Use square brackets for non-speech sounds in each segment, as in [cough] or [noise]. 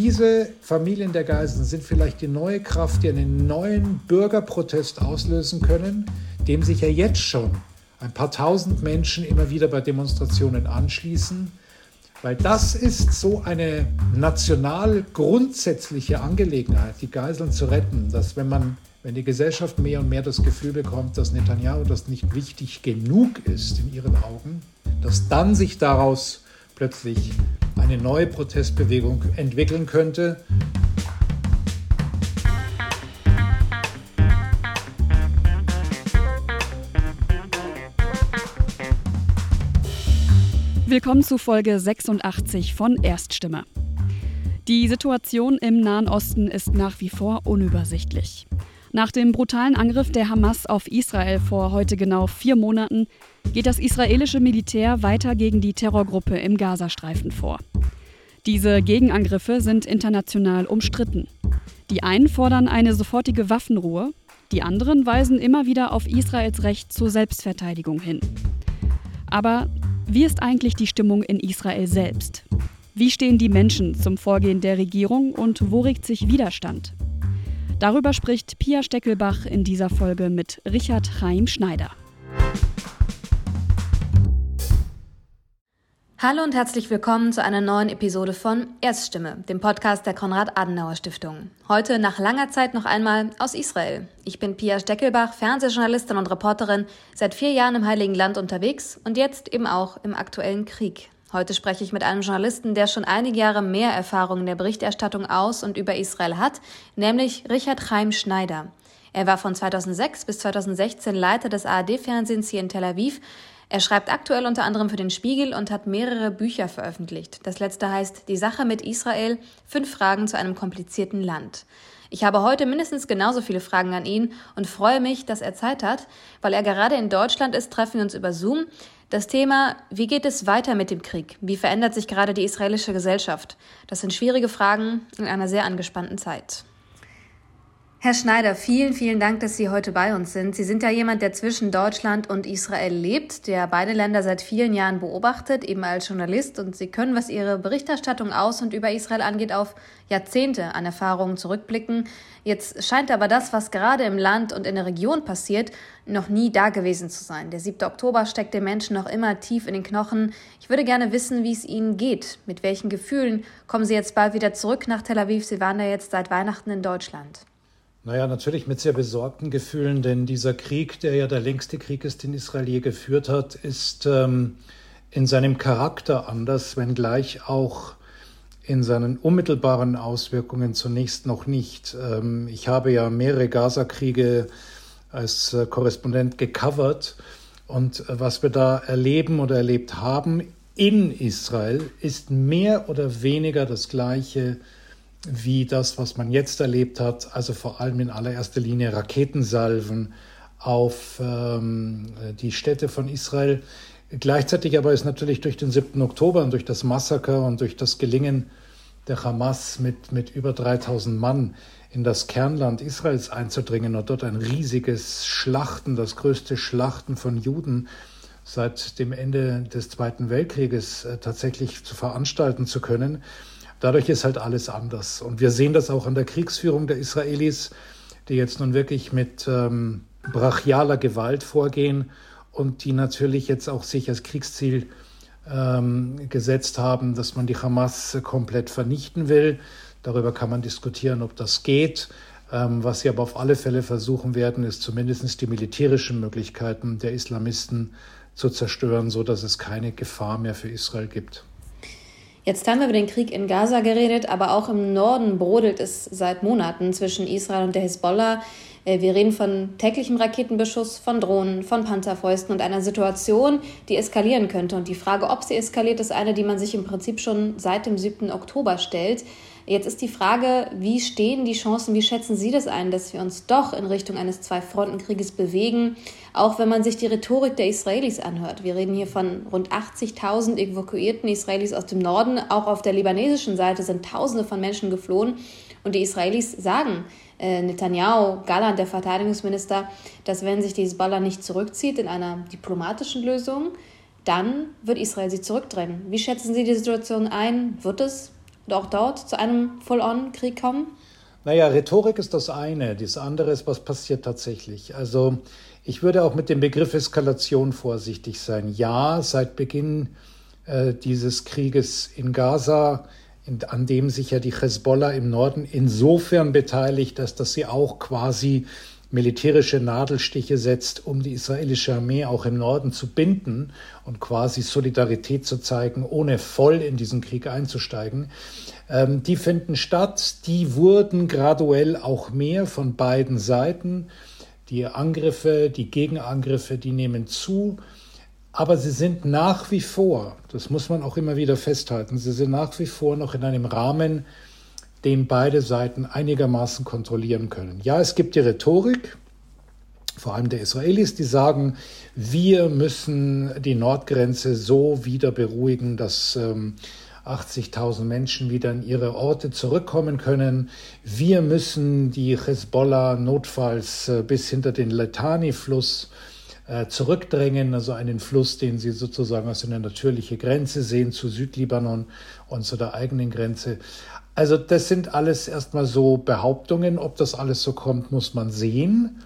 diese Familien der Geiseln sind vielleicht die neue Kraft, die einen neuen Bürgerprotest auslösen können, dem sich ja jetzt schon ein paar tausend Menschen immer wieder bei Demonstrationen anschließen, weil das ist so eine national grundsätzliche Angelegenheit, die Geiseln zu retten, dass wenn man wenn die Gesellschaft mehr und mehr das Gefühl bekommt, dass Netanyahu das nicht wichtig genug ist in ihren Augen, dass dann sich daraus plötzlich eine neue Protestbewegung entwickeln könnte. Willkommen zu Folge 86 von Erststimme. Die Situation im Nahen Osten ist nach wie vor unübersichtlich. Nach dem brutalen Angriff der Hamas auf Israel vor heute genau vier Monaten geht das israelische Militär weiter gegen die Terrorgruppe im Gazastreifen vor. Diese Gegenangriffe sind international umstritten. Die einen fordern eine sofortige Waffenruhe, die anderen weisen immer wieder auf Israels Recht zur Selbstverteidigung hin. Aber wie ist eigentlich die Stimmung in Israel selbst? Wie stehen die Menschen zum Vorgehen der Regierung und wo regt sich Widerstand? Darüber spricht Pia Steckelbach in dieser Folge mit Richard Chaim Schneider. Hallo und herzlich willkommen zu einer neuen Episode von Erststimme, dem Podcast der Konrad-Adenauer-Stiftung. Heute nach langer Zeit noch einmal aus Israel. Ich bin Pia Steckelbach, Fernsehjournalistin und Reporterin, seit vier Jahren im Heiligen Land unterwegs und jetzt eben auch im aktuellen Krieg. Heute spreche ich mit einem Journalisten, der schon einige Jahre mehr Erfahrung in der Berichterstattung aus und über Israel hat, nämlich Richard Chaim Schneider. Er war von 2006 bis 2016 Leiter des ARD-Fernsehens hier in Tel Aviv. Er schreibt aktuell unter anderem für den Spiegel und hat mehrere Bücher veröffentlicht. Das letzte heißt Die Sache mit Israel, fünf Fragen zu einem komplizierten Land. Ich habe heute mindestens genauso viele Fragen an ihn und freue mich, dass er Zeit hat. Weil er gerade in Deutschland ist, treffen wir uns über Zoom. Das Thema, wie geht es weiter mit dem Krieg? Wie verändert sich gerade die israelische Gesellschaft? Das sind schwierige Fragen in einer sehr angespannten Zeit. Herr Schneider, vielen, vielen Dank, dass Sie heute bei uns sind. Sie sind ja jemand, der zwischen Deutschland und Israel lebt, der beide Länder seit vielen Jahren beobachtet, eben als Journalist. Und Sie können, was Ihre Berichterstattung aus und über Israel angeht, auf Jahrzehnte an Erfahrungen zurückblicken. Jetzt scheint aber das, was gerade im Land und in der Region passiert, noch nie da gewesen zu sein. Der 7. Oktober steckt den Menschen noch immer tief in den Knochen. Ich würde gerne wissen, wie es Ihnen geht. Mit welchen Gefühlen kommen Sie jetzt bald wieder zurück nach Tel Aviv? Sie waren ja jetzt seit Weihnachten in Deutschland. Naja, natürlich mit sehr besorgten Gefühlen, denn dieser Krieg, der ja der längste Krieg ist, den Israel je geführt hat, ist ähm, in seinem Charakter anders, wenngleich auch in seinen unmittelbaren Auswirkungen zunächst noch nicht. Ähm, ich habe ja mehrere Gaza-Kriege als äh, Korrespondent gecovert und äh, was wir da erleben oder erlebt haben in Israel ist mehr oder weniger das gleiche wie das, was man jetzt erlebt hat, also vor allem in allererster Linie Raketensalven auf ähm, die Städte von Israel. Gleichzeitig aber ist natürlich durch den 7. Oktober und durch das Massaker und durch das Gelingen der Hamas mit, mit über 3000 Mann in das Kernland Israels einzudringen und dort ein riesiges Schlachten, das größte Schlachten von Juden seit dem Ende des Zweiten Weltkrieges äh, tatsächlich zu veranstalten zu können. Dadurch ist halt alles anders. Und wir sehen das auch an der Kriegsführung der Israelis, die jetzt nun wirklich mit ähm, brachialer Gewalt vorgehen und die natürlich jetzt auch sich als Kriegsziel ähm, gesetzt haben, dass man die Hamas komplett vernichten will. Darüber kann man diskutieren, ob das geht. Ähm, was sie aber auf alle Fälle versuchen werden, ist zumindest die militärischen Möglichkeiten der Islamisten zu zerstören, sodass es keine Gefahr mehr für Israel gibt. Jetzt haben wir über den Krieg in Gaza geredet, aber auch im Norden brodelt es seit Monaten zwischen Israel und der Hisbollah. Äh, wir reden von täglichem Raketenbeschuss, von Drohnen, von Panzerfäusten und einer Situation, die eskalieren könnte. Und die Frage, ob sie eskaliert, ist eine, die man sich im Prinzip schon seit dem 7. Oktober stellt. Jetzt ist die Frage, wie stehen die Chancen, wie schätzen Sie das ein, dass wir uns doch in Richtung eines Zwei-Fronten-Krieges bewegen, auch wenn man sich die Rhetorik der Israelis anhört. Wir reden hier von rund 80.000 evakuierten Israelis aus dem Norden. Auch auf der libanesischen Seite sind Tausende von Menschen geflohen. Und die Israelis sagen, äh, Netanyahu, Galland, der Verteidigungsminister, dass wenn sich die Hezbollah nicht zurückzieht in einer diplomatischen Lösung, dann wird Israel sie zurückdrängen. Wie schätzen Sie die Situation ein? Wird es auch dort zu einem Full-on-Krieg kommen? Naja, Rhetorik ist das eine. Das andere ist, was passiert tatsächlich. Also ich würde auch mit dem Begriff Eskalation vorsichtig sein. Ja, seit Beginn äh, dieses Krieges in Gaza, an dem sich ja die Hezbollah im Norden insofern beteiligt, dass, dass sie auch quasi militärische Nadelstiche setzt, um die israelische Armee auch im Norden zu binden und quasi Solidarität zu zeigen, ohne voll in diesen Krieg einzusteigen. Ähm, die finden statt, die wurden graduell auch mehr von beiden Seiten. Die Angriffe, die Gegenangriffe, die nehmen zu. Aber sie sind nach wie vor, das muss man auch immer wieder festhalten, sie sind nach wie vor noch in einem Rahmen, den beide Seiten einigermaßen kontrollieren können. Ja, es gibt die Rhetorik, vor allem der Israelis, die sagen, wir müssen die Nordgrenze so wieder beruhigen, dass ähm, 80.000 Menschen wieder in ihre Orte zurückkommen können. Wir müssen die Hezbollah notfalls äh, bis hinter den Letani-Fluss äh, zurückdrängen, also einen Fluss, den sie sozusagen als eine natürliche Grenze sehen zu Südlibanon und zu der eigenen Grenze. Also das sind alles erstmal so Behauptungen. Ob das alles so kommt, muss man sehen.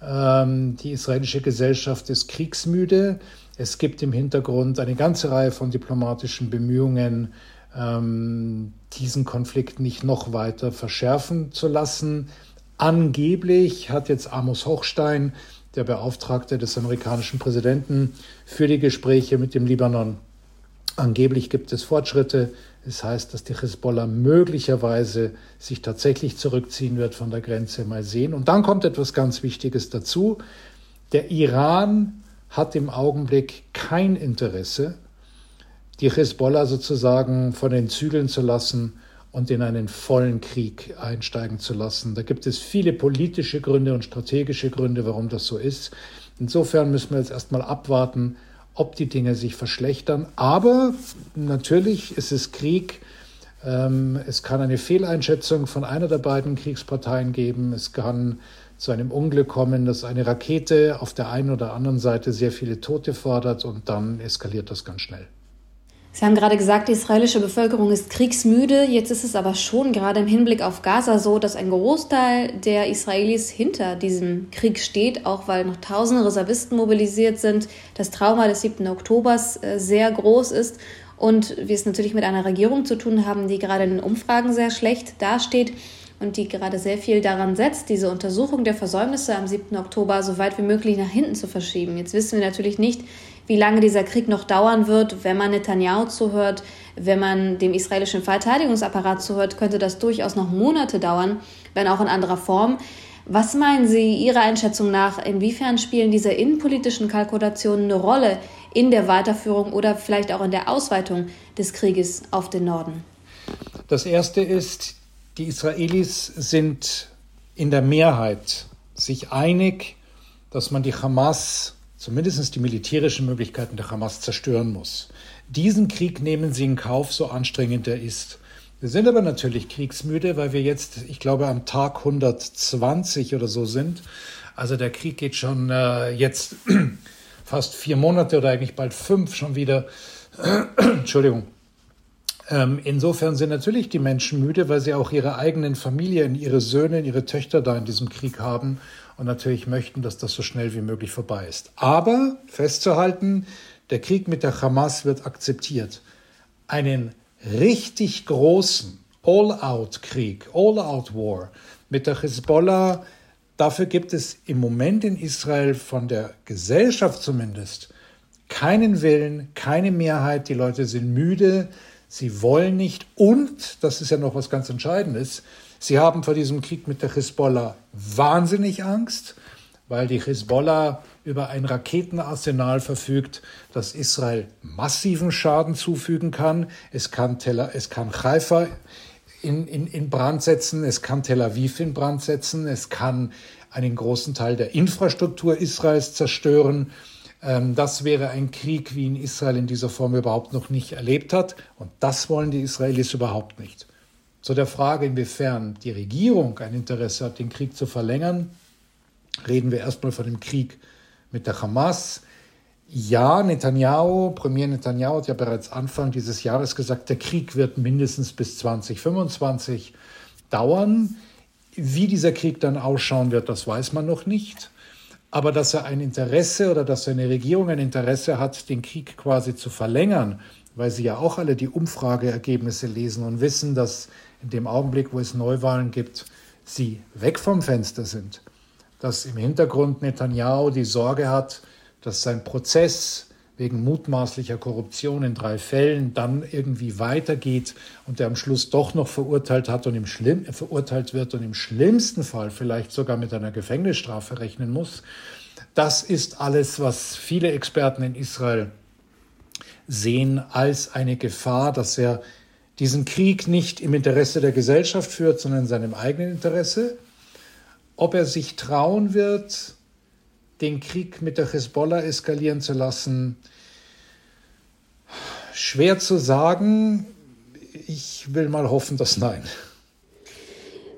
Ähm, die israelische Gesellschaft ist kriegsmüde. Es gibt im Hintergrund eine ganze Reihe von diplomatischen Bemühungen, ähm, diesen Konflikt nicht noch weiter verschärfen zu lassen. Angeblich hat jetzt Amos Hochstein, der Beauftragte des amerikanischen Präsidenten, für die Gespräche mit dem Libanon Angeblich gibt es Fortschritte. Es heißt, dass die Hezbollah möglicherweise sich tatsächlich zurückziehen wird von der Grenze. Mal sehen. Und dann kommt etwas ganz Wichtiges dazu. Der Iran hat im Augenblick kein Interesse, die Hezbollah sozusagen von den Zügeln zu lassen und in einen vollen Krieg einsteigen zu lassen. Da gibt es viele politische Gründe und strategische Gründe, warum das so ist. Insofern müssen wir jetzt erstmal abwarten, ob die Dinge sich verschlechtern. Aber natürlich ist es Krieg. Ähm, es kann eine Fehleinschätzung von einer der beiden Kriegsparteien geben. Es kann zu einem Unglück kommen, dass eine Rakete auf der einen oder anderen Seite sehr viele Tote fordert und dann eskaliert das ganz schnell. Sie haben gerade gesagt, die israelische Bevölkerung ist kriegsmüde. Jetzt ist es aber schon gerade im Hinblick auf Gaza so, dass ein Großteil der Israelis hinter diesem Krieg steht, auch weil noch tausende Reservisten mobilisiert sind. Das Trauma des 7. Oktobers äh, sehr groß ist und wir es natürlich mit einer Regierung zu tun haben, die gerade in den Umfragen sehr schlecht dasteht und die gerade sehr viel daran setzt, diese Untersuchung der Versäumnisse am 7. Oktober so weit wie möglich nach hinten zu verschieben. Jetzt wissen wir natürlich nicht, wie lange dieser Krieg noch dauern wird. Wenn man Netanyahu zuhört, wenn man dem israelischen Verteidigungsapparat zuhört, könnte das durchaus noch Monate dauern, wenn auch in anderer Form. Was meinen Sie Ihrer Einschätzung nach, inwiefern spielen diese innenpolitischen Kalkulationen eine Rolle in der Weiterführung oder vielleicht auch in der Ausweitung des Krieges auf den Norden? Das Erste ist, die Israelis sind in der Mehrheit sich einig, dass man die Hamas zumindest die militärischen Möglichkeiten der Hamas zerstören muss. Diesen Krieg nehmen sie in Kauf, so anstrengend er ist. Wir sind aber natürlich kriegsmüde, weil wir jetzt, ich glaube, am Tag 120 oder so sind. Also der Krieg geht schon äh, jetzt [clears throat] fast vier Monate oder eigentlich bald fünf schon wieder. [clears throat] Entschuldigung. Ähm, insofern sind natürlich die Menschen müde, weil sie auch ihre eigenen Familien, ihre Söhne, ihre Töchter da in diesem Krieg haben und natürlich möchten, dass das so schnell wie möglich vorbei ist. Aber festzuhalten, der Krieg mit der Hamas wird akzeptiert. Einen richtig großen All-out-Krieg, All-out-War mit der Hezbollah, dafür gibt es im Moment in Israel von der Gesellschaft zumindest keinen Willen, keine Mehrheit. Die Leute sind müde, sie wollen nicht und, das ist ja noch was ganz Entscheidendes, Sie haben vor diesem Krieg mit der Hisbollah wahnsinnig Angst, weil die Hisbollah über ein Raketenarsenal verfügt, das Israel massiven Schaden zufügen kann. Es kann, Tel, es kann Haifa in, in, in Brand setzen, es kann Tel Aviv in Brand setzen, es kann einen großen Teil der Infrastruktur Israels zerstören. Ähm, das wäre ein Krieg, wie ihn Israel in dieser Form überhaupt noch nicht erlebt hat. Und das wollen die Israelis überhaupt nicht. Zu der Frage, inwiefern die Regierung ein Interesse hat, den Krieg zu verlängern, reden wir erstmal von dem Krieg mit der Hamas. ja, Netanyahu, Premier Netanyahu hat ja bereits Anfang dieses Jahres gesagt, der Krieg wird mindestens bis 2025 dauern. Wie dieser Krieg dann ausschauen wird, das weiß man noch nicht. Aber dass er ein Interesse oder dass seine Regierung ein Interesse hat, den Krieg quasi zu verlängern, weil sie ja auch alle die Umfrageergebnisse lesen und wissen, dass in dem Augenblick, wo es Neuwahlen gibt, sie weg vom Fenster sind. Dass im Hintergrund Netanyahu die Sorge hat, dass sein Prozess wegen mutmaßlicher Korruption in drei Fällen dann irgendwie weitergeht und der am Schluss doch noch verurteilt hat und im Schlimm, verurteilt wird und im schlimmsten Fall vielleicht sogar mit einer Gefängnisstrafe rechnen muss. Das ist alles, was viele Experten in Israel sehen als eine Gefahr, dass er diesen Krieg nicht im Interesse der Gesellschaft führt, sondern in seinem eigenen Interesse. Ob er sich trauen wird, den Krieg mit der Hezbollah eskalieren zu lassen, schwer zu sagen. Ich will mal hoffen, dass nein.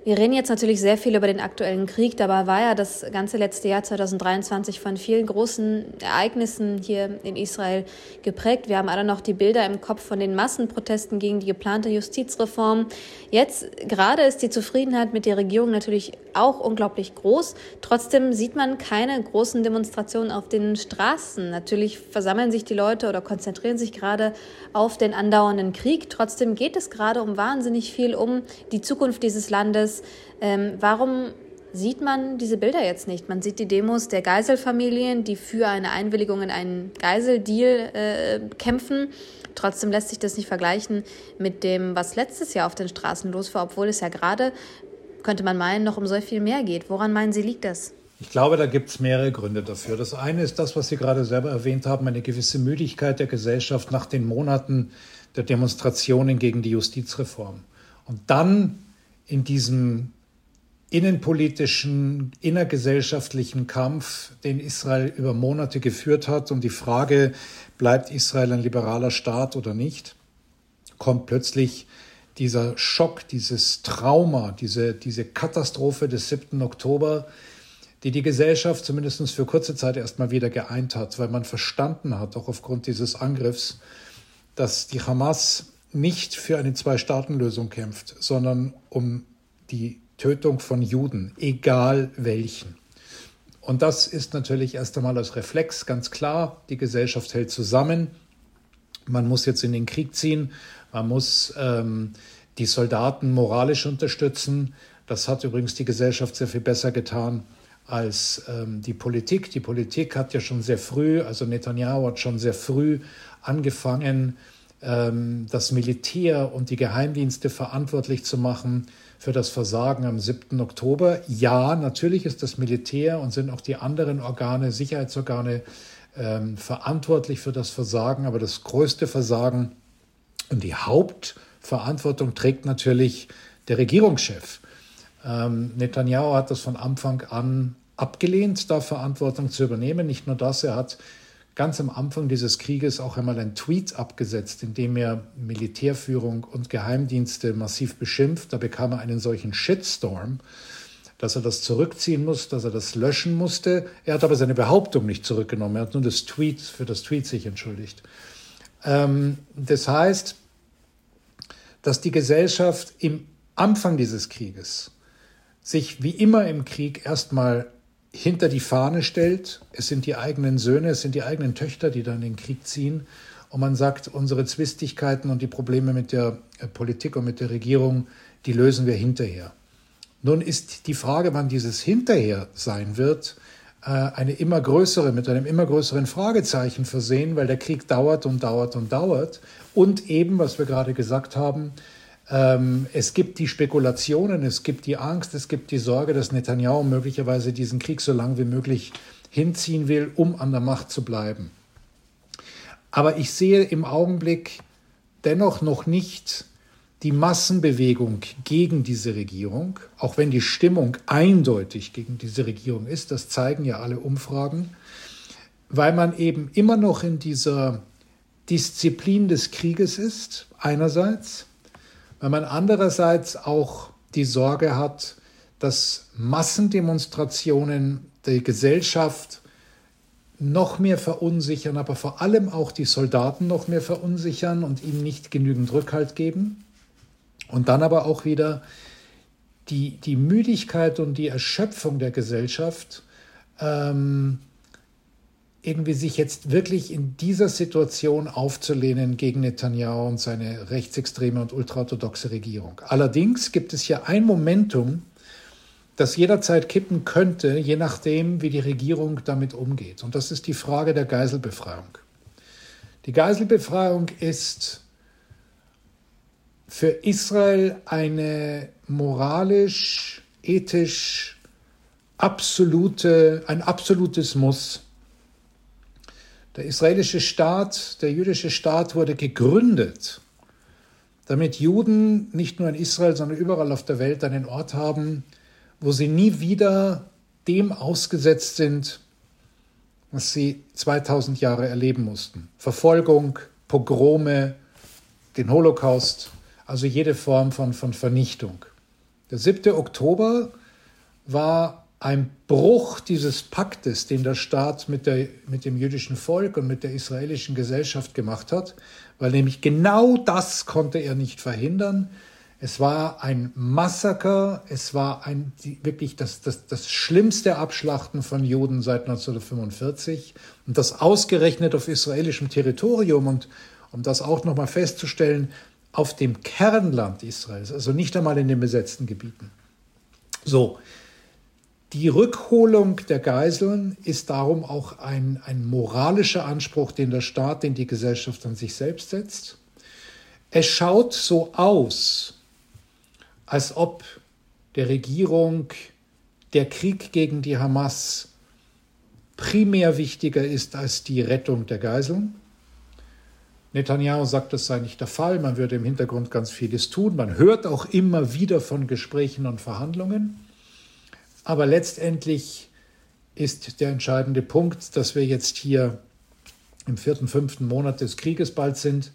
Wir reden jetzt natürlich sehr viel über den aktuellen Krieg. Dabei war ja das ganze letzte Jahr 2023 von vielen großen Ereignissen hier in Israel geprägt. Wir haben alle noch die Bilder im Kopf von den Massenprotesten gegen die geplante Justizreform. Jetzt gerade ist die Zufriedenheit mit der Regierung natürlich auch unglaublich groß. Trotzdem sieht man keine großen Demonstrationen auf den Straßen. Natürlich versammeln sich die Leute oder konzentrieren sich gerade auf den andauernden Krieg. Trotzdem geht es gerade um wahnsinnig viel um die Zukunft dieses Landes ähm, warum sieht man diese Bilder jetzt nicht? Man sieht die Demos der Geiselfamilien, die für eine Einwilligung in einen Geiseldeal äh, kämpfen. Trotzdem lässt sich das nicht vergleichen mit dem, was letztes Jahr auf den Straßen los war, obwohl es ja gerade, könnte man meinen, noch um so viel mehr geht. Woran meinen Sie, liegt das? Ich glaube, da gibt es mehrere Gründe dafür. Das eine ist das, was Sie gerade selber erwähnt haben, eine gewisse Müdigkeit der Gesellschaft nach den Monaten der Demonstrationen gegen die Justizreform. Und dann in diesem innenpolitischen, innergesellschaftlichen Kampf, den Israel über Monate geführt hat, um die Frage, bleibt Israel ein liberaler Staat oder nicht, kommt plötzlich dieser Schock, dieses Trauma, diese, diese Katastrophe des 7. Oktober, die die Gesellschaft zumindest für kurze Zeit erstmal wieder geeint hat, weil man verstanden hat, auch aufgrund dieses Angriffs, dass die Hamas nicht für eine Zwei-Staaten-Lösung kämpft, sondern um die Tötung von Juden, egal welchen. Und das ist natürlich erst einmal als Reflex ganz klar. Die Gesellschaft hält zusammen. Man muss jetzt in den Krieg ziehen. Man muss ähm, die Soldaten moralisch unterstützen. Das hat übrigens die Gesellschaft sehr viel besser getan als ähm, die Politik. Die Politik hat ja schon sehr früh, also Netanyahu hat schon sehr früh angefangen, das Militär und die Geheimdienste verantwortlich zu machen für das Versagen am 7. Oktober. Ja, natürlich ist das Militär und sind auch die anderen Organe, Sicherheitsorgane ähm, verantwortlich für das Versagen, aber das größte Versagen und die Hauptverantwortung trägt natürlich der Regierungschef. Ähm, Netanyahu hat das von Anfang an abgelehnt, da Verantwortung zu übernehmen. Nicht nur das, er hat ganz am Anfang dieses Krieges auch einmal ein Tweet abgesetzt, in dem er Militärführung und Geheimdienste massiv beschimpft. Da bekam er einen solchen Shitstorm, dass er das zurückziehen muss, dass er das löschen musste. Er hat aber seine Behauptung nicht zurückgenommen. Er hat nur das Tweet für das Tweet sich entschuldigt. Ähm, das heißt, dass die Gesellschaft im Anfang dieses Krieges sich wie immer im Krieg erstmal hinter die Fahne stellt. Es sind die eigenen Söhne, es sind die eigenen Töchter, die dann den Krieg ziehen. Und man sagt, unsere Zwistigkeiten und die Probleme mit der äh, Politik und mit der Regierung, die lösen wir hinterher. Nun ist die Frage, wann dieses hinterher sein wird, äh, eine immer größere, mit einem immer größeren Fragezeichen versehen, weil der Krieg dauert und dauert und dauert. Und eben, was wir gerade gesagt haben, ähm, es gibt die Spekulationen, es gibt die Angst, es gibt die Sorge, dass Netanyahu möglicherweise diesen Krieg so lange wie möglich hinziehen will, um an der Macht zu bleiben. Aber ich sehe im Augenblick dennoch noch nicht die Massenbewegung gegen diese Regierung, auch wenn die Stimmung eindeutig gegen diese Regierung ist, das zeigen ja alle Umfragen, weil man eben immer noch in dieser Disziplin des Krieges ist, einerseits, weil man andererseits auch die Sorge hat, dass Massendemonstrationen die Gesellschaft noch mehr verunsichern, aber vor allem auch die Soldaten noch mehr verunsichern und ihnen nicht genügend Rückhalt geben. Und dann aber auch wieder die, die Müdigkeit und die Erschöpfung der Gesellschaft ähm, irgendwie sich jetzt wirklich in dieser Situation aufzulehnen gegen Netanyahu und seine rechtsextreme und ultraorthodoxe Regierung. Allerdings gibt es hier ein Momentum, das jederzeit kippen könnte, je nachdem, wie die Regierung damit umgeht. Und das ist die Frage der Geiselbefreiung. Die Geiselbefreiung ist für Israel eine moralisch, ethisch absolute, ein absolutes Muss. Der israelische Staat, der jüdische Staat wurde gegründet, damit Juden nicht nur in Israel, sondern überall auf der Welt einen Ort haben, wo sie nie wieder dem ausgesetzt sind, was sie 2000 Jahre erleben mussten. Verfolgung, Pogrome, den Holocaust, also jede Form von, von Vernichtung. Der 7. Oktober war ein Bruch dieses Paktes, den der Staat mit, der, mit dem jüdischen Volk und mit der israelischen Gesellschaft gemacht hat, weil nämlich genau das konnte er nicht verhindern. Es war ein Massaker, es war ein, wirklich das, das, das schlimmste Abschlachten von Juden seit 1945 und das ausgerechnet auf israelischem Territorium und um das auch nochmal festzustellen, auf dem Kernland Israels, also nicht einmal in den besetzten Gebieten. So, die Rückholung der Geiseln ist darum auch ein, ein moralischer Anspruch, den der Staat, den die Gesellschaft an sich selbst setzt. Es schaut so aus, als ob der Regierung der Krieg gegen die Hamas primär wichtiger ist als die Rettung der Geiseln. Netanyahu sagt, das sei nicht der Fall, man würde im Hintergrund ganz vieles tun. Man hört auch immer wieder von Gesprächen und Verhandlungen. Aber letztendlich ist der entscheidende Punkt, dass wir jetzt hier im vierten, fünften Monat des Krieges bald sind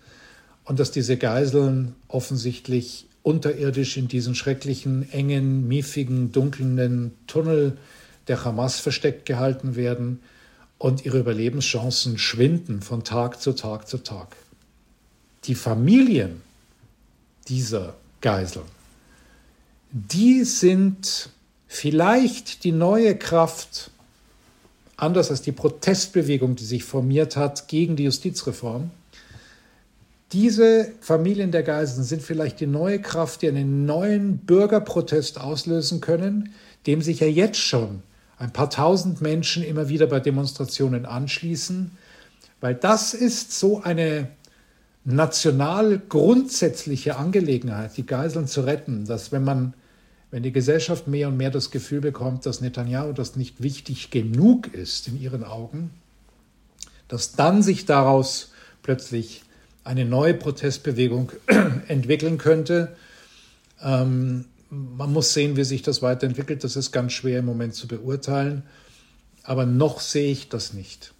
und dass diese Geiseln offensichtlich unterirdisch in diesen schrecklichen, engen, miefigen, dunklen Tunnel der Hamas versteckt gehalten werden und ihre Überlebenschancen schwinden von Tag zu Tag zu Tag. Die Familien dieser Geiseln, die sind vielleicht die neue Kraft, anders als die Protestbewegung, die sich formiert hat gegen die Justizreform. Diese Familien der Geiseln sind vielleicht die neue Kraft, die einen neuen Bürgerprotest auslösen können, dem sich ja jetzt schon ein paar tausend Menschen immer wieder bei Demonstrationen anschließen, weil das ist so eine national grundsätzliche Angelegenheit, die Geiseln zu retten, dass wenn man, wenn die Gesellschaft mehr und mehr das Gefühl bekommt, dass Netanyahu das nicht wichtig genug ist in ihren Augen, dass dann sich daraus plötzlich eine neue Protestbewegung [clears throat] entwickeln könnte. Ähm, man muss sehen, wie sich das weiterentwickelt. Das ist ganz schwer im Moment zu beurteilen. Aber noch sehe ich das nicht.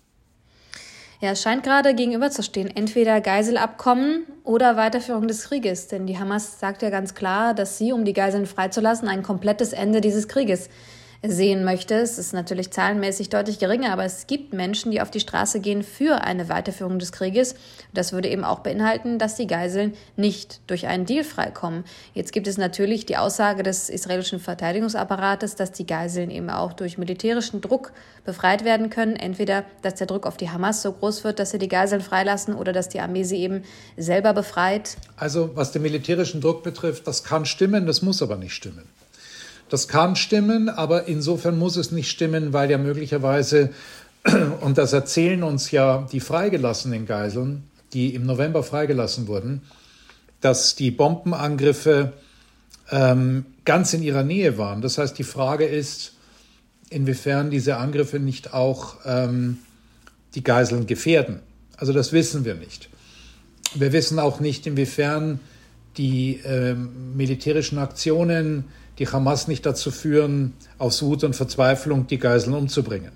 Ja, es scheint gerade gegenüberzustehen. Entweder Geiselabkommen oder Weiterführung des Krieges. Denn die Hamas sagt ja ganz klar, dass sie, um die Geiseln freizulassen, ein komplettes Ende dieses Krieges sehen möchte. Es ist natürlich zahlenmäßig deutlich geringer, aber es gibt Menschen, die auf die Straße gehen für eine Weiterführung des Krieges. Das würde eben auch beinhalten, dass die Geiseln nicht durch einen Deal freikommen. Jetzt gibt es natürlich die Aussage des israelischen Verteidigungsapparates, dass die Geiseln eben auch durch militärischen Druck befreit werden können. Entweder, dass der Druck auf die Hamas so groß wird, dass sie die Geiseln freilassen oder dass die Armee sie eben selber befreit. Also was den militärischen Druck betrifft, das kann stimmen, das muss aber nicht stimmen. Das kann stimmen, aber insofern muss es nicht stimmen, weil ja möglicherweise, [clears throat] und das erzählen uns ja die freigelassenen Geiseln, die im November freigelassen wurden, dass die Bombenangriffe ähm, ganz in ihrer Nähe waren. Das heißt, die Frage ist, inwiefern diese Angriffe nicht auch ähm, die Geiseln gefährden. Also das wissen wir nicht. Wir wissen auch nicht, inwiefern die ähm, militärischen Aktionen die Hamas nicht dazu führen, aus Wut und Verzweiflung die Geiseln umzubringen.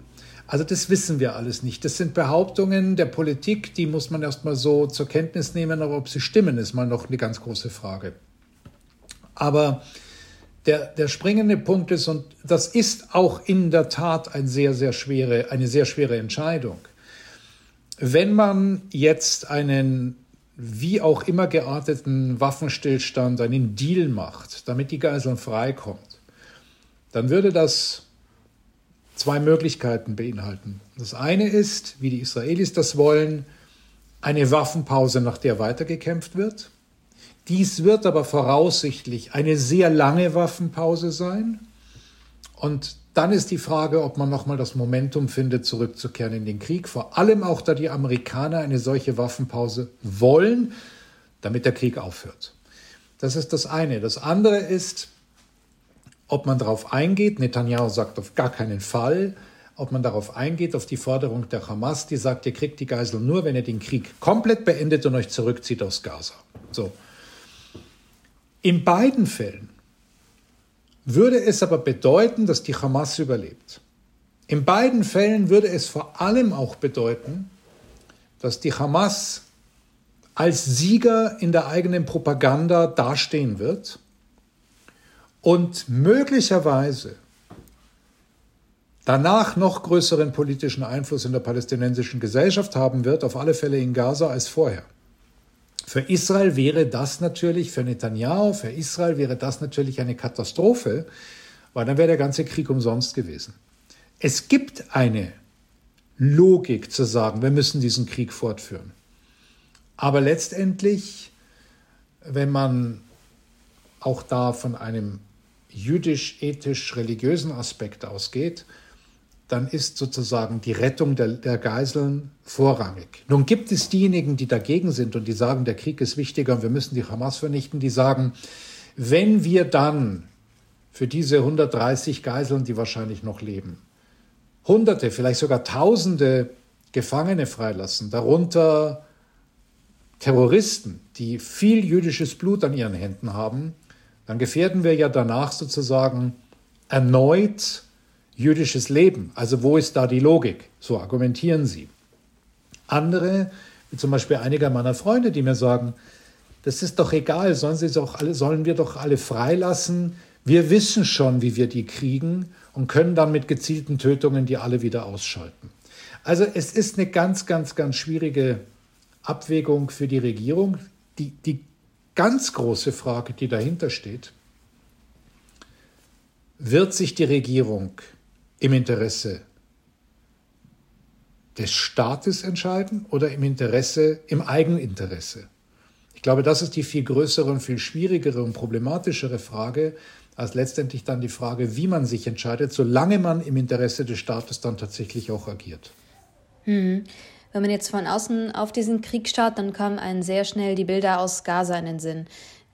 Also das wissen wir alles nicht. Das sind Behauptungen der Politik, die muss man erstmal so zur Kenntnis nehmen, aber ob sie stimmen, ist mal noch eine ganz große Frage. Aber der, der springende Punkt ist, und das ist auch in der Tat ein sehr, sehr schwere, eine sehr schwere Entscheidung. Wenn man jetzt einen wie auch immer gearteten Waffenstillstand, einen Deal macht, damit die Geiseln freikommt, dann würde das zwei Möglichkeiten beinhalten. Das eine ist, wie die Israelis das wollen, eine Waffenpause, nach der weitergekämpft wird. Dies wird aber voraussichtlich eine sehr lange Waffenpause sein. Und dann ist die Frage, ob man nochmal das Momentum findet, zurückzukehren in den Krieg. Vor allem auch, da die Amerikaner eine solche Waffenpause wollen, damit der Krieg aufhört. Das ist das eine. Das andere ist, ob man darauf eingeht. Netanyahu sagt auf gar keinen Fall. Ob man darauf eingeht, auf die Forderung der Hamas, die sagt, ihr kriegt die Geisel nur, wenn ihr den Krieg komplett beendet und euch zurückzieht aus Gaza. So. In beiden Fällen würde es aber bedeuten, dass die Hamas überlebt. In beiden Fällen würde es vor allem auch bedeuten, dass die Hamas als Sieger in der eigenen Propaganda dastehen wird und möglicherweise danach noch größeren politischen Einfluss in der palästinensischen Gesellschaft haben wird, auf alle Fälle in Gaza als vorher. Für Israel wäre das natürlich, für Netanyahu, für Israel wäre das natürlich eine Katastrophe, weil dann wäre der ganze Krieg umsonst gewesen. Es gibt eine Logik zu sagen, wir müssen diesen Krieg fortführen. Aber letztendlich, wenn man auch da von einem jüdisch-ethisch-religiösen Aspekt ausgeht, dann ist sozusagen die Rettung der, der, Geiseln vorrangig. Nun gibt es diejenigen, die dagegen sind und die sagen, der Krieg ist wichtiger und wir müssen die Hamas vernichten, die sagen, wenn wir dann für diese 130 Geiseln, die wahrscheinlich noch leben, Hunderte, vielleicht sogar Tausende Gefangene freilassen, darunter Terroristen, die viel jüdisches Blut an ihren Händen haben, dann gefährden wir ja danach sozusagen erneut jüdisches Leben. Also wo ist da die Logik? So argumentieren sie. Andere, wie zum Beispiel einige meiner Freunde, die mir sagen, das ist doch egal, sollen, sie doch alle, sollen wir doch alle freilassen. Wir wissen schon, wie wir die kriegen und können dann mit gezielten Tötungen die alle wieder ausschalten. Also es ist eine ganz, ganz, ganz schwierige Abwägung für die Regierung. Die, die ganz große Frage, die dahinter steht, wird sich die Regierung im Interesse des Staates entscheiden oder im Interesse, im Eigeninteresse? Ich glaube, das ist die viel größere und viel schwierigere und problematischere Frage, als letztendlich dann die Frage, wie man sich entscheidet, solange man im Interesse des Staates dann tatsächlich auch agiert. Hm. Wenn man jetzt von außen auf diesen Krieg schaut, dann kommen einen sehr schnell die Bilder aus Gaza in den Sinn.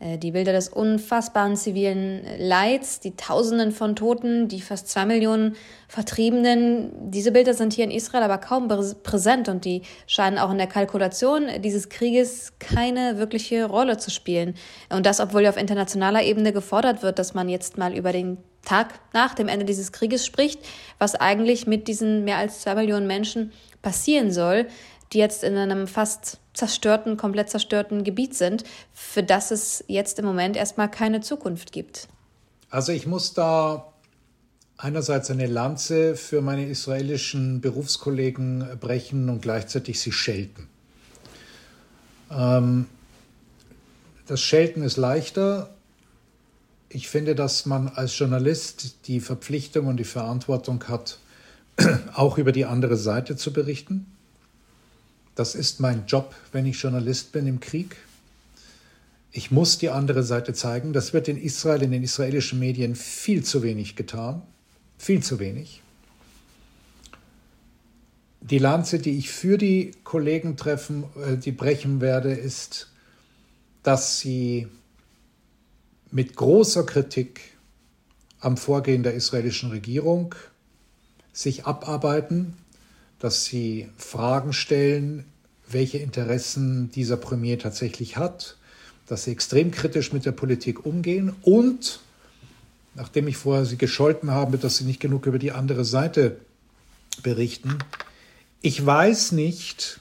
Äh, die Bilder des unfassbaren zivilen Leids, die Tausenden von Toten, die fast zwei Millionen Vertriebenen. Diese Bilder sind hier in Israel aber kaum präsent und die scheinen auch in der Kalkulation dieses Krieges keine wirkliche Rolle zu spielen. Und das, obwohl ja auf internationaler Ebene gefordert wird, dass man jetzt mal über den Tag nach dem Ende dieses Krieges spricht, was eigentlich mit diesen mehr als zwei Millionen Menschen passieren soll, die jetzt in einem fast zerstörten, komplett zerstörten Gebiet sind, für das es jetzt im Moment erstmal keine Zukunft gibt. Also ich muss da einerseits eine Lanze für meine israelischen Berufskollegen brechen und gleichzeitig sie schelten. Ähm, das Schelten ist leichter. Ich finde, dass man als Journalist die Verpflichtung und die Verantwortung hat, [clears throat] auch über die andere Seite zu berichten. Das ist mein Job, wenn ich Journalist bin im Krieg. Ich muss die andere Seite zeigen. Das wird in Israel, in den israelischen Medien viel zu wenig getan. Viel zu wenig. Die Lanze, die ich für die Kollegen treffen, äh, die brechen werde, ist, dass sie mit großer Kritik am Vorgehen der israelischen Regierung sich abarbeiten, dass sie Fragen stellen, welche Interessen dieser Premier tatsächlich hat, dass sie extrem kritisch mit der Politik umgehen und, nachdem ich vorher sie gescholten habe, dass sie nicht genug über die andere Seite berichten, ich weiß nicht,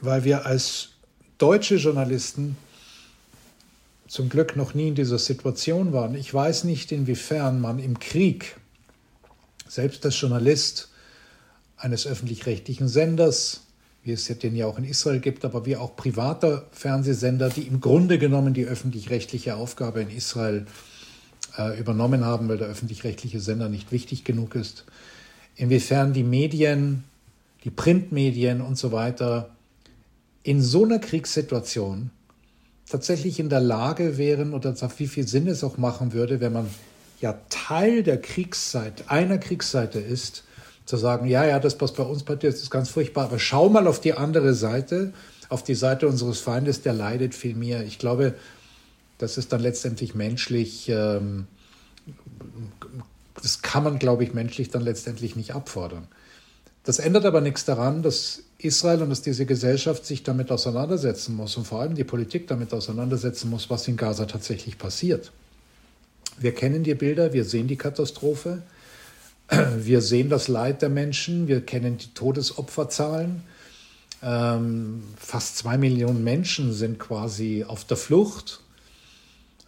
weil wir als deutsche Journalisten zum Glück noch nie in dieser Situation waren. Ich weiß nicht, inwiefern man im Krieg, selbst als Journalist eines öffentlich-rechtlichen Senders, wie es den ja auch in Israel gibt, aber wie auch privater Fernsehsender, die im Grunde genommen die öffentlich-rechtliche Aufgabe in Israel äh, übernommen haben, weil der öffentlich-rechtliche Sender nicht wichtig genug ist, inwiefern die Medien, die Printmedien und so weiter in so einer Kriegssituation tatsächlich in der Lage wären oder wie viel Sinn es auch machen würde, wenn man ja Teil der Kriegszeit, einer Kriegsseite ist, zu sagen, ja, ja, das, was bei uns passiert, ist ganz furchtbar, aber schau mal auf die andere Seite, auf die Seite unseres Feindes, der leidet viel mehr. Ich glaube, das ist dann letztendlich menschlich, ähm, das kann man, glaube ich, menschlich dann letztendlich nicht abfordern. Das ändert aber nichts daran, dass Israel und dass diese Gesellschaft sich damit auseinandersetzen muss und vor allem die Politik damit auseinandersetzen muss, was in Gaza tatsächlich passiert. Wir kennen die Bilder, wir sehen die Katastrophe. [clears throat] Wir sehen das Leid der Menschen, wir kennen die Todesopferzahlen. Ähm, fast zwei Millionen Menschen sind quasi auf der Flucht,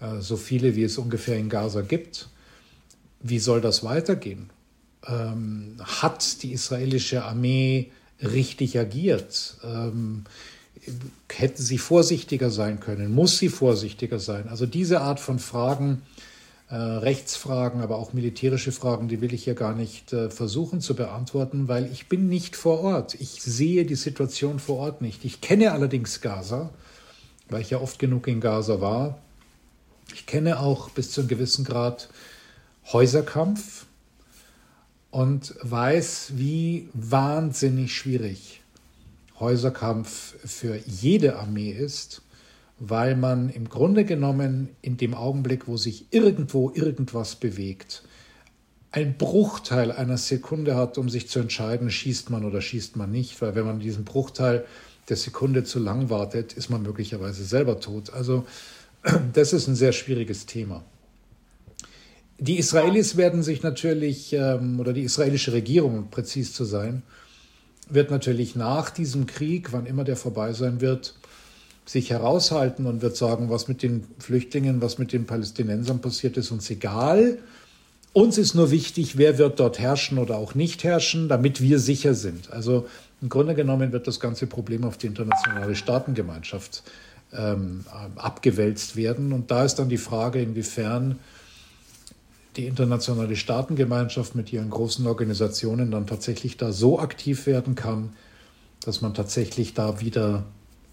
äh, so viele wie es ungefähr in Gaza gibt. Wie soll das weitergehen? Ähm, hat die israelische Armee richtig agiert? Ähm, hätte sie vorsichtiger sein können? Muss sie vorsichtiger sein? Also diese Art von Fragen äh, Rechtsfragen, aber auch militärische Fragen, die will ich hier gar nicht äh, versuchen zu beantworten, weil ich bin nicht vor Ort. Ich sehe die Situation vor Ort nicht. Ich kenne allerdings Gaza, weil ich ja oft genug in Gaza war. Ich kenne auch bis zu einem gewissen Grad Häuserkampf und weiß, wie wahnsinnig schwierig Häuserkampf für jede Armee ist weil man im Grunde genommen in dem Augenblick, wo sich irgendwo irgendwas bewegt, ein Bruchteil einer Sekunde hat, um sich zu entscheiden, schießt man oder schießt man nicht, weil wenn man diesen Bruchteil der Sekunde zu lang wartet, ist man möglicherweise selber tot. Also [clears throat] das ist ein sehr schwieriges Thema. Die Israelis werden sich natürlich, ähm, oder die israelische Regierung, um präzis zu sein, wird natürlich nach diesem Krieg, wann immer der vorbei sein wird, sich heraushalten und wird sagen, was mit den Flüchtlingen, was mit den Palästinensern passiert, ist uns egal. Uns ist nur wichtig, wer wird dort herrschen oder auch nicht herrschen, damit wir sicher sind. Also im Grunde genommen wird das ganze Problem auf die internationale Staatengemeinschaft ähm, abgewälzt werden. Und da ist dann die Frage, inwiefern die internationale Staatengemeinschaft mit ihren großen Organisationen dann tatsächlich da so aktiv werden kann, dass man tatsächlich da wieder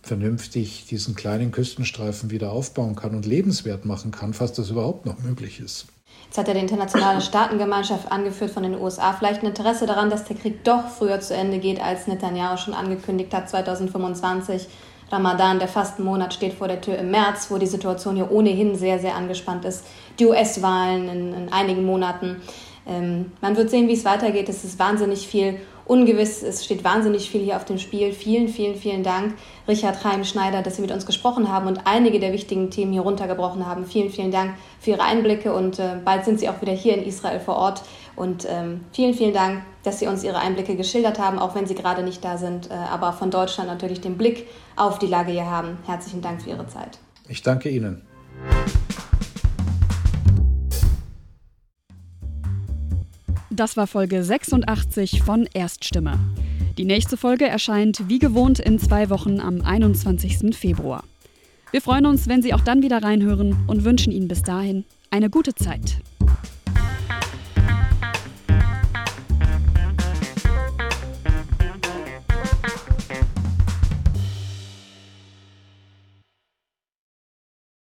vernünftig diesen kleinen Küstenstreifen wieder aufbauen kann und lebenswert machen kann, falls das überhaupt noch möglich ist. Jetzt hat ja die internationale Staatengemeinschaft angeführt von den USA vielleicht ein Interesse daran, dass der Krieg doch früher zu Ende geht, als Netanyahu schon angekündigt hat, 2025. Ramadan, der Fastenmonat, steht vor der Tür im März, wo die Situation ja ohnehin sehr, sehr angespannt ist. Die US-Wahlen in, in, einigen Monaten. Ähm, man wird sehen, wie es weitergeht. Es ist wahnsinnig viel ungewiss. Es steht wahnsinnig viel hier auf dem Spiel. Vielen, vielen, vielen Dank, Richard Reim-Schneider, dass Sie mit uns gesprochen haben und einige der wichtigen Themen hier runtergebrochen haben. Vielen, vielen Dank für Ihre Einblicke und äh, bald sind Sie auch wieder hier in Israel vor Ort. Und ähm, vielen, vielen Dank, dass Sie uns Ihre Einblicke geschildert haben, auch wenn Sie gerade nicht da sind, äh, aber von Deutschland natürlich den Blick auf die Lage hier haben. Herzlichen Dank für Ihre Zeit. Ich danke Ihnen. Das war Folge 86 von Erststimme. Die nächste Folge erscheint wie gewohnt in zwei Wochen am 21. Februar. Wir freuen uns, wenn Sie auch dann wieder reinhören und wünschen Ihnen bis dahin eine gute Zeit.